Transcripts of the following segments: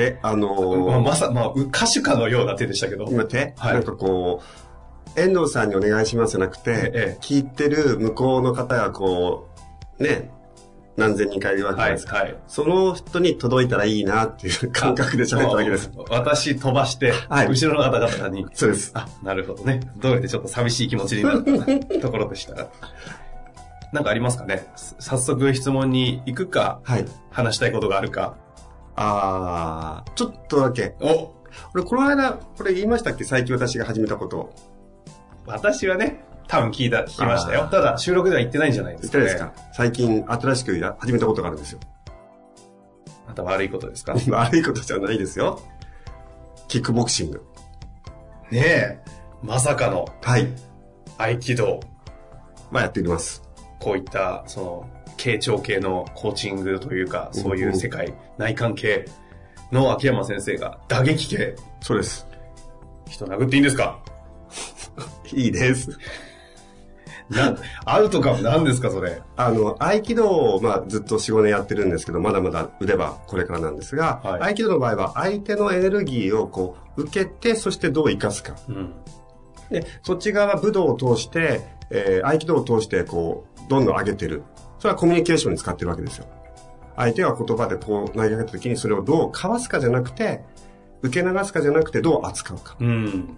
手、あのまあ、ー、まさ、まあ、う歌手かのような手でしたけど。今手、はいなんかこう、遠藤さんにお願いしますじゃなくて、ええ聞いてる向こうの方がこう、ね、何千人かいるわけですか。はい。その人に届いたらいいなっていう感覚で喋っただけです。私飛ばして、はい後ろの方々に。そうです。あ、なるほどね。どうやってちょっと寂しい気持ちになった ところでしたが。なんかありますかね？早速質問に行くか、はい。話したいことがあるか。あー、ちょっとだけ。お俺、この間、これ言いましたっけ？最近私が始めたこと。私はね、多分聞いた、聞きましたよただ、収録では言ってないんじゃないで言っすか、ね。てないですか？最近新しくや始めたことがあるんですよ。また悪いことですか？悪いことじゃないですよ。キックボクシング。ねえ、まさかのはい。合気道、まあやっています。こういった、その、傾聴系のコーチングというか、そういう世界、内観系の秋山先生が打撃系、そうです。人殴っていいんですか？いいです。な、アウトかも何ですか、それ？あの、合気道を、まあ、ずっと4、5年やってるんですけど、まだまだ腕はこれからなんですが、はい合気道の場合は相手のエネルギーをこう、受けて、そしてどう生かすか。うん。で、そっち側は武道を通して、えー合気道を通して、こう、どんどん上げてる。それはコミュニケーションに使ってるわけですよ。相手が言葉でこう投げかけた時にそれをどうかわすかじゃなくて、受け流すかじゃなくてどう扱うか。うん。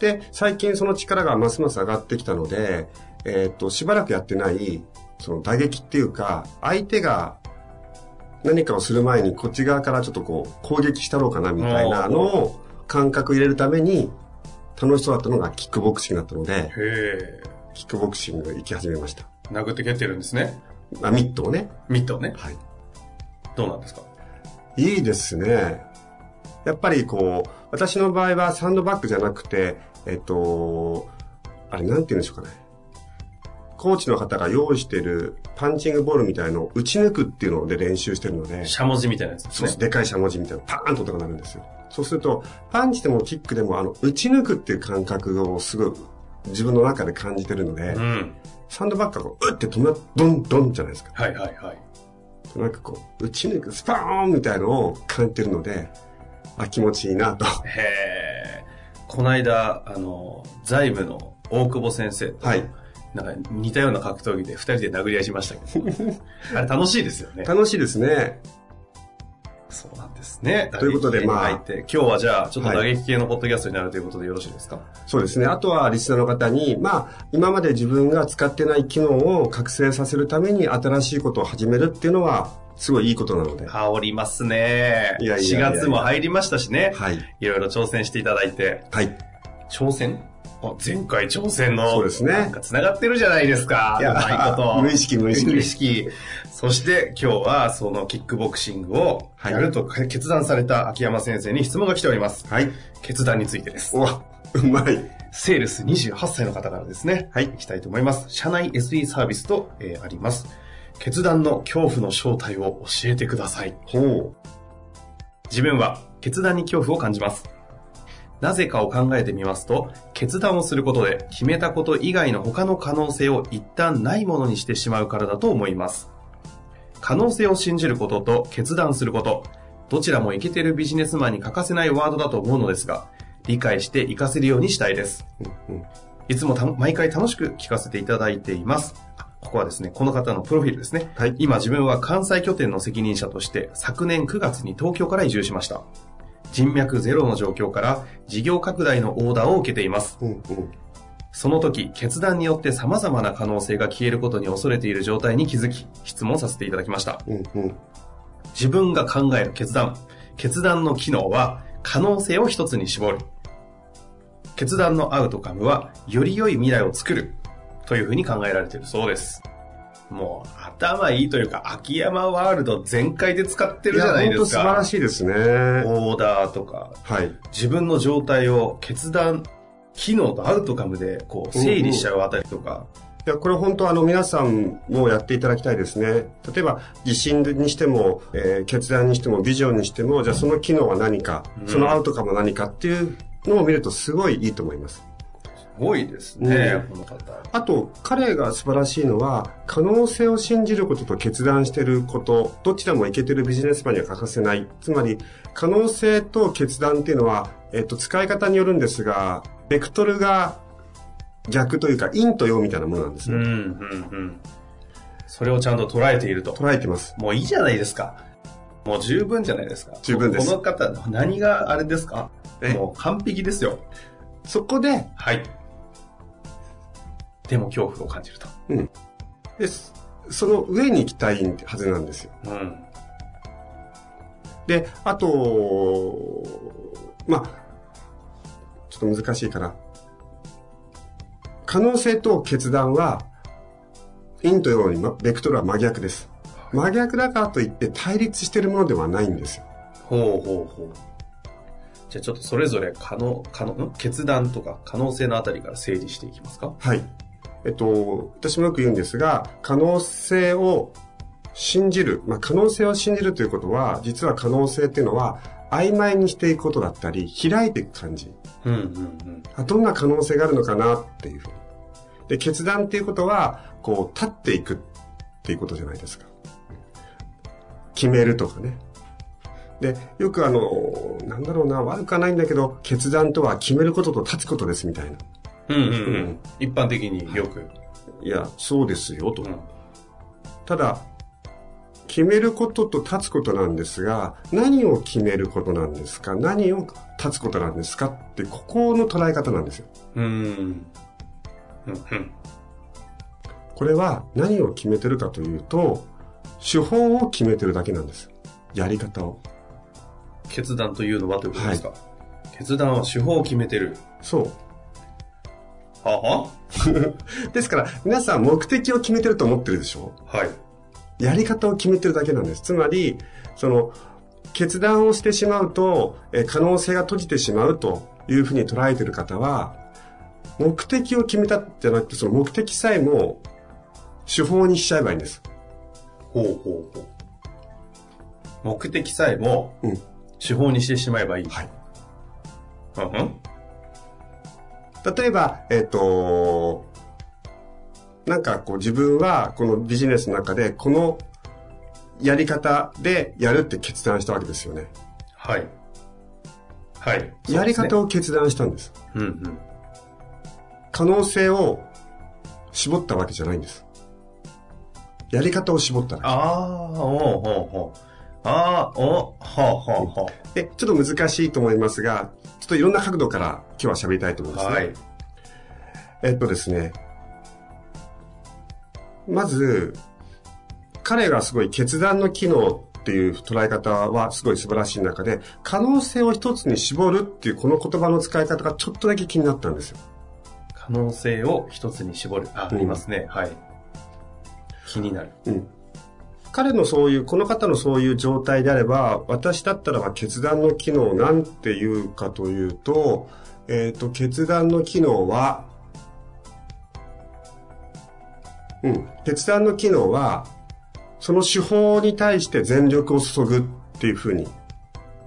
で、最近その力がますます上がってきたので、えーっと、しばらくやってない、その打撃っていうか、相手が何かをする前にこっち側からちょっとこう、攻撃したろうかなみたいなのを感覚入れるために、楽しそうだったのがキックボクシングだったので。キックボクシング行き始めました。殴って蹴ってるんですね。あ、ミットをね。ミットをね。はい。どうなんですか？いいですね。やっぱりこう、私の場合はサンドバッグじゃなくて、えっと、あれなんて言うんでしょうかね。コーチの方が用意してるパンチングボールみたいのを打ち抜くっていうので練習してるので、しゃもじみたいなやつですねそうです。。でかいしゃもじみたいなパーンと音が鳴るんですよ。そうすると、パンチでもキックでもあの、打ち抜くっていう感覚をすごい自分の中で感じてるので、うん。サンドバッグがこう、うって止ま、ドンドンじゃないですか。はいはいはい。なんかこう、打ち抜く、スパーンみたいのを感じてるので、あ、気持ちいいなと。へえ。この間、あの、財務の大久保先生と、はい。なんか似たような格闘技で二人で殴り合いしましたけど、あれ楽しいですよね。楽しいですね。そうなんですね。ということでまあ今日はじゃあ、ちょっと打撃系のポッドキャストになるということでよろしいですか、そうですね。あとはリスナーの方に、まあ、今まで自分が使ってない機能を覚醒させるために新しいことを始めるっていうのは、すごいいいことなので。香りますね。いやいやいやいや4月も入りましたしね。はい。いろいろ挑戦していただいて。はい。挑戦？あ前回挑戦の。そうですねなんか繋がってるじゃないですか。いやいこと。無意識無意識無意識。そして今日はそのキックボクシングをはいやると決断された秋山先生に質問が来ております。はい。決断についてです。お、うまい。セールス28歳の方からですね。はい。行きたいと思います。社内 SE サービスと、えーあります。決断の恐怖の正体を教えてください。ほ自分は決断に恐怖を感じます。なぜかを考えてみますと、決断をすることで決めたこと以外の他の可能性を一旦ないものにしてしまうからだと思います。可能性を信じることと決断すること、どちらもイケてるビジネスマンに欠かせないワードだと思うのですが、理解して活かせるようにしたいです。う。うんうんいつもた毎回楽しく聞かせていただいています。あここはですね、この方のプロフィールですね。はい今自分は関西拠点の責任者として昨年9月に東京から移住しました。人脈ゼロの状況から事業拡大のオーダーを受けています。うんうん。その時、決断によって様々な可能性が消えることに恐れている状態に気づき、質問させていただきました。うんうん。自分が考える決断。決断の機能は、可能性を一つに絞る。決断のアウトカムは、より良い未来を作る。というふうに考えられているそうです。もう、頭いいというか、秋山ワールド全開で使ってるじゃないですか。本当素晴らしいですね。オーダーとか、はい。自分の状態を決断、機能とアウトカムでこう整理しちゃうあたりとか、いや、これ本当あの皆さんもやっていただきたいですね。例えば、自信にしても、えー決断にしても、ビジョンにしても、じゃあその機能は何か、うんそのアウトカムは何かっていうのを見るとすごいいいと思います。すごいですね、うこの方。あと、彼が素晴らしいのは、可能性を信じることと決断していること、どちらもいけてるビジネスマンには欠かせない。つまり、可能性と決断っていうのは、えっと、使い方によるんですが、ベクトルが逆というか、陰と陽みたいなものなんですうん、うね。ん、うん。それをちゃんと捉えていると。捉えてます。もういいじゃないですか。もう十分じゃないですか。十分ですこの方、何があれですか？え？もう完璧ですよ。そこで、はい。でも恐怖を感じると。ですその上に行きたいはずなんですよ。うん。で、あと、まあ、ちょっと難しいから、可能性と決断は、陰と陽に、まベクトルは真逆です。真逆だからといって対立しているものではないんですよ。ほうほうほう。じゃあちょっとそれぞれ可能、可能、ん？決断とか可能性のあたりから整理していきますか？はい。えっと、私もよく言うんですが、可能性を信じる。まあ、可能性を信じるということは、実は可能性っていうのは、曖昧にしていくことだったり、開いていく感じ。うんうんうん。あどんな可能性があるのかなっていうふうに。で、決断っていうことは、こう、立っていくっていうことじゃないですか。決めるとかね。で、よくあの、なんだろうな、悪くはないんだけど、決断とは決めることと立つことですみたいな。うんうんうん。一般的によく。いや、そうですよ、と。うんただ、決めることと立つことなんですが、何を決めることなんですか？何を立つことなんですかって、ここの捉え方なんですよ。うん。うんうん。これは何を決めてるかというと、手法を決めてるだけなんです。やり方を。決断というのはということですか、決断は手法を決めてる。そう。はは？ですから、皆さん目的を決めてると思ってるでしょ？はい。やり方を決めてるだけなんです。つまり、その、決断をしてしまうと、え可能性が閉じてしまうというふうに捉えてる方は、目的を決めたじゃなくて、その目的さえも手法にしちゃえばいいんです。ほうほうほう。目的さえもうん。手法にしてしまえばいい。はい。うんうん。例えば、えっ、と、なんかこう自分はこのビジネスの中でこのやり方でやるって決断したわけですよね。はい。はい。やり方を。を決断したんです。うんうん。可能性を絞ったわけじゃないんです。やり方を絞ったああ、おうほうほう。ああ、おほうほうほで、ちょっと難しいと思いますが、ちょっといろんな角度から今日は喋りたいと思いまう。すね。はい。えっとですね。まず、彼がすごい決断の機能っていう捉え方はすごい素晴らしい中で、可能性を一つに絞るっていうこの言葉の使い方がちょっとだけ気になったんですよ。可能性を一つに絞る。あ、あうんりますね。はい。気になる。うん。彼のそういう、この方のそういう状態であれば、私だったらば決断の機能なんていうかというと、えっ、と、決断の機能は、うん、決断の機能は、その手法に対して全力を注ぐっていうふうに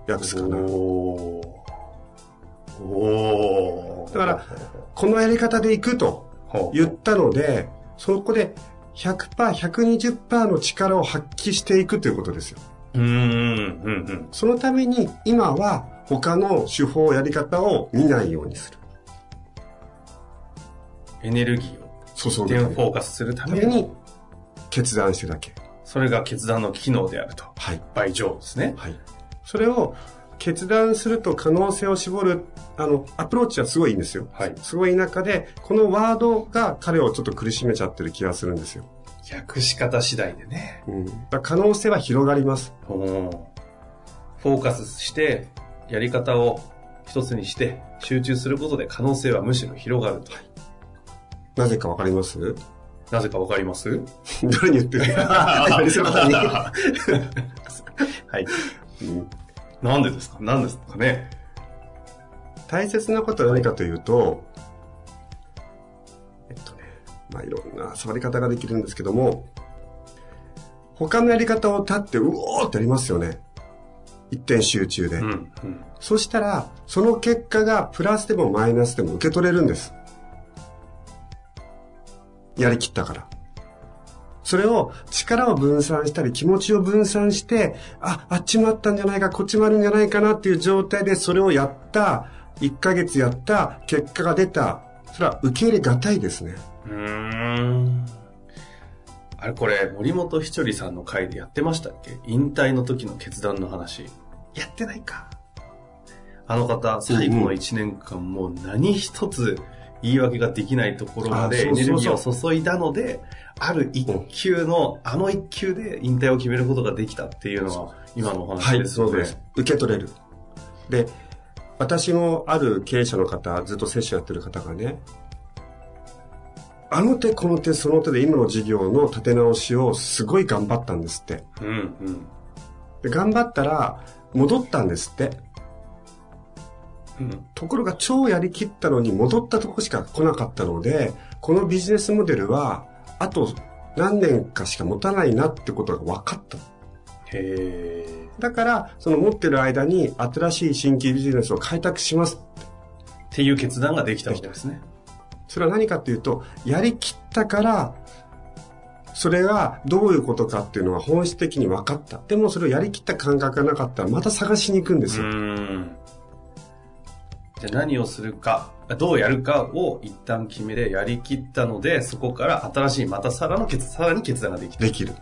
訳すかな。おーおーだから、このやり方でいくと言ったので、そこで100%、120%の力を発揮していくということですよ。うーん、うん、うん。そのために今は他の手法、やり方を見ないようにする。エネルギーを注ぐフォーカスするためにために、決断してるだけ。それが決断の機能であると。はい。倍上ですね。はい。それを決断すると可能性を絞る、あの、アプローチはすごいいいんですよ。はいすごい中で、このワードが彼をちょっと苦しめちゃってる気がするんですよ。訳し方次第でね。うん。可能性は広がります。おーフォーカスして、やり方を一つにして、集中することで可能性はむしろ広がると。なぜかわかります？なぜかわかります？誰に言ってる？はい。うんなんでですか？なんですかね？大切なことは何かというと、えっとね、まあいろんな触り方ができるんですけども、他のやり方を立って、うおーってやりますよね。一点集中で。うん。うん。そしたら、その結果がプラスでもマイナスでも受け取れるんです。やりきったから。それを力を分散したり気持ちを分散して、あ、あっちもあったんじゃないか、こっちもあるんじゃないかなっていう状態でそれをやった、1ヶ月やった、結果が出た。それは受け入れがたいですね。うーん。あれこれ、森本ひちょりさんの回でやってましたっけ？引退の時の決断の話。やってないか。あの方、最後の1年間もう何一つ言い訳ができないところまでエネルギーを注いだので、ある一球の、あの一球で引退を決めることができたっていうのは、今のお話ですよね。受け取れる。で、私もある経営者の方、ずっとセッションやってる方がね、あの手この手その手で今の事業の立て直しをすごい頑張ったんですって。うん、うん。で頑張ったら戻ったんですって。うん。ところが超やりきったのに戻ったとこしか来なかったので、このビジネスモデルはあと何年かしか持たないなってことが分かった。へー。だから、その持ってる間に新しい新規ビジネスを開拓します。っていう決断ができたわけですね。それは何かっていうと、やりきったから、それがどういうことかっていうのは本質的に分かった。でもそれをやりきった感覚がなかったらまた探しに行くんですよ。ん。じゃあ何をするか、どうやるかを一旦決めてやりきったので、そこから新しい、またさらの決、さらに決断ができた。できる。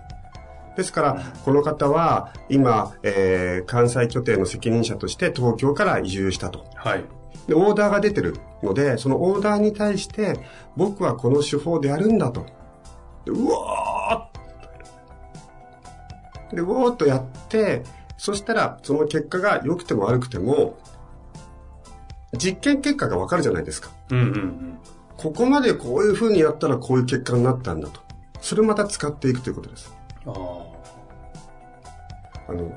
ですから、この方は今、えー関西拠点の責任者として東京から移住したと。はい。で、オーダーが出てるので、そのオーダーに対して、僕はこの手法でやるんだと。でうわーで、うおーっとやって、そしたら、その結果が良くても悪くても、実験結果がわかるじゃないですか。うんうんうん。ここまでこういう風にやったらこういう結果になったんだと。それをまた使っていくということです。ああの、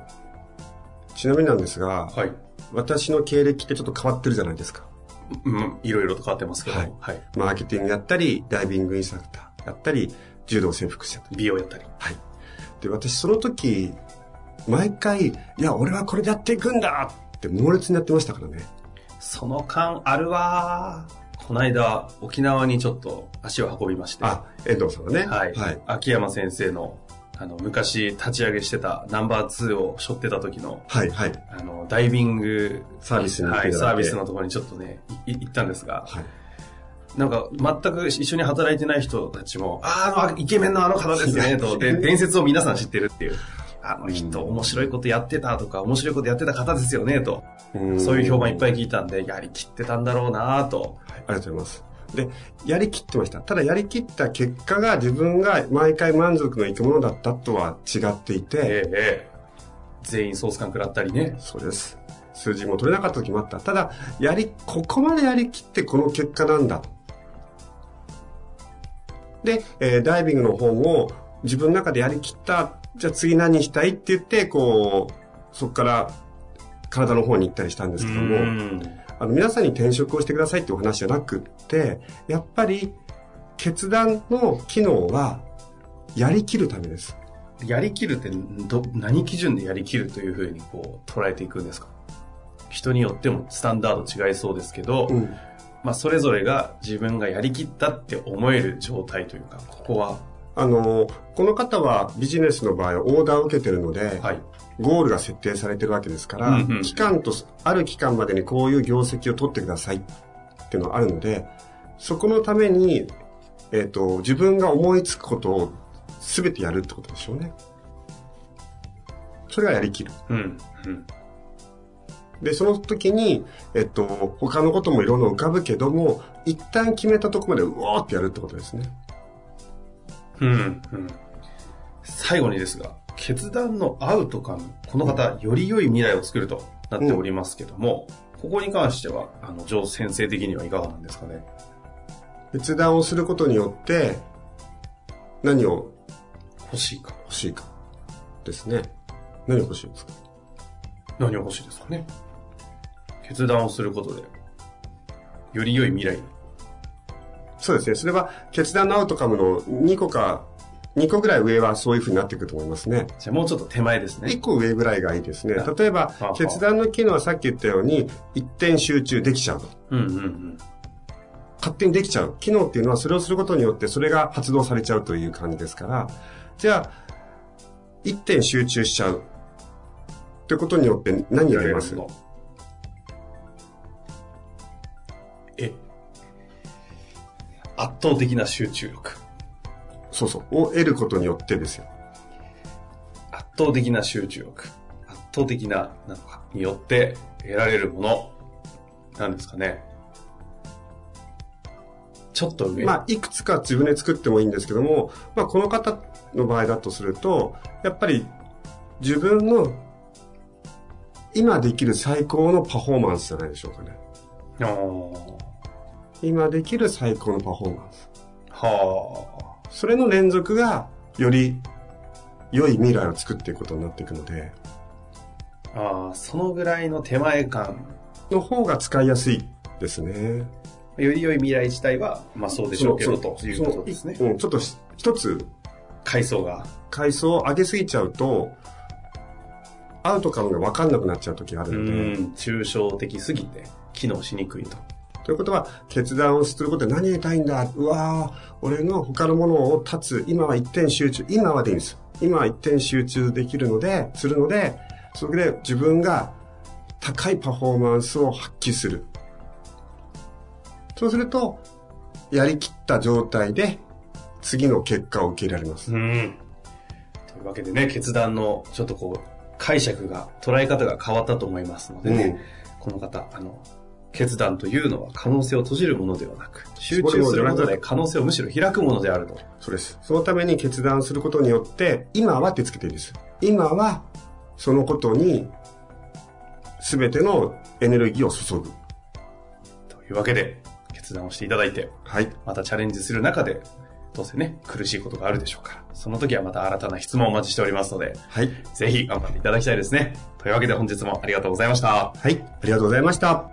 ちなみになんですが、あ。はい。私の経歴ってちょっと変わってるじゃないですか。うん、いろいろと変わってますけど、ははいい。マーケティングやったり、ダイビングインストラクターやったり、柔道整復師やったり。美容やったり。はい。で、私その時、毎回、いや、俺はこれでやっていくんだって猛烈にやってましたからね。その間あるわー。この間、沖縄にちょっと足を運びまして。あ、遠藤さんがね。はい。はい。秋山先生の、あの、昔立ち上げしてたナンバー2を背負ってた時の、はい、はい。あの、ダイビングサービスはい、サービスのところにちょっとね、行ったんですが、はい。なんか、全く一緒に働いてない人たちも、あーあの、イケメンのあの方ですね、と、で、伝説を皆さん知ってるっていう。あの人、面白いことやってたとか、面白いことやってた方ですよね、と。そういう評判いっぱい聞いたんで、やりきってたんだろうなと。ありがとうございます。で、やりきってました。ただやりきった結果が自分が毎回満足のいくものだったとは違っていて、ええええ全員ソース感食らったりね。そうです。数字も取れなかった時もあった。ただ、やり、ここまでやりきってこの結果なんだ。で、えーダイビングの方も自分の中でやりきった、じゃあ次何したいって言って、こう、そこから体の方に行ったりしたんですけども、うんあの皆さんに転職をしてくださいってお話じゃなくって、やっぱり決断の機能はやりきるためです。やりきるってど、何基準でやりきるというふうにこう捉えていくんですか？人によってもスタンダード違いそうですけど、うん。まあそれぞれが自分がやりきったって思える状態というか、ここは、あの、この方はビジネスの場合オーダーを受けてるので、はい。ゴールが設定されてるわけですから、うんうん期間と、ある期間までにこういう業績を取ってくださいっていうのがあるので、そこのために、えっ、と、自分が思いつくことを全てやるってことでしょうね。それがやりきる。うん。うん。で、その時に、えっと、他のこともいろいろ浮かぶけども、一旦決めたとこまでうおーってやるってことですね。うん、うん。最後にですが、決断のアウトカム。この方、より良い未来を作るとなっておりますけども、ここに関しては、あの、上先生的にはいかがなんですかね？決断をすることによって、何を欲しいか。欲しいか。ですね。何を欲しいですか？何が欲しいですかね？決断をすることで、より良い未来。そうですね。それは決断のアウトカムの2個か、2個ぐらい上はそういうふうになってくると思いますね。じゃあもうちょっと手前ですね1。個上ぐらいがいいですね。あ例えば決断の機能はさっき言ったように、一点集中できちゃうと。うんうんうん。勝手にできちゃう。機能っていうのはそれをすることによってそれが発動されちゃうという感じですから、じゃあ、一点集中しちゃう。ってことによって何やります？圧倒的な集中力。そうそう。を得ることによってですよ。圧倒的な集中力。圧倒的な、なのか、によって得られるもの。なんですかね。ちょっと上。まあ、いくつか自分で作ってもいいんですけども、まあ、この方の場合だとすると、やっぱり自分の今できる最高のパフォーマンスじゃないでしょうかね。あー今できる最高のパフォーマンス。はそれの連続が、より良い未来を作っていくことになっていくので、あ。ああ、そのぐらいの手前感。の方が使いやすいですね。より良い未来自体は、まあそうでしょうけど、ということですねうん、ちょっとし一つ階層が。階層を上げすぎちゃうと、アウトカムが分かんなくなっちゃう時があうるので、ん、抽象的すぎて、機能しにくいと。ということは、決断をすることで何やりたいんだ？うわー俺の他のものを立つ。今は一点集中。今はでいいんです。今は一点集中できるので、するので、それで自分が高いパフォーマンスを発揮する。そうすると、やりきった状態で次の結果を受け入れられます。うん。というわけでね、決断のちょっとこう、解釈が、捉え方が変わったと思いますのでね、この方、あの、決断というのは可能性を閉じるものではなく、集中することで可能性をむしろ開くものであると。そうです。そのために決断することによって、今はってつけていいです。今は、そのことに、すべてのエネルギーを注ぐ。というわけで、決断をしていただいて、はい。またチャレンジする中で、どうせね、苦しいことがあるでしょうから、その時はまた新たな質問をお待ちしておりますので、はい。ぜひ頑張っていただきたいですね。というわけで本日もありがとうございました。はい。ありがとうございました。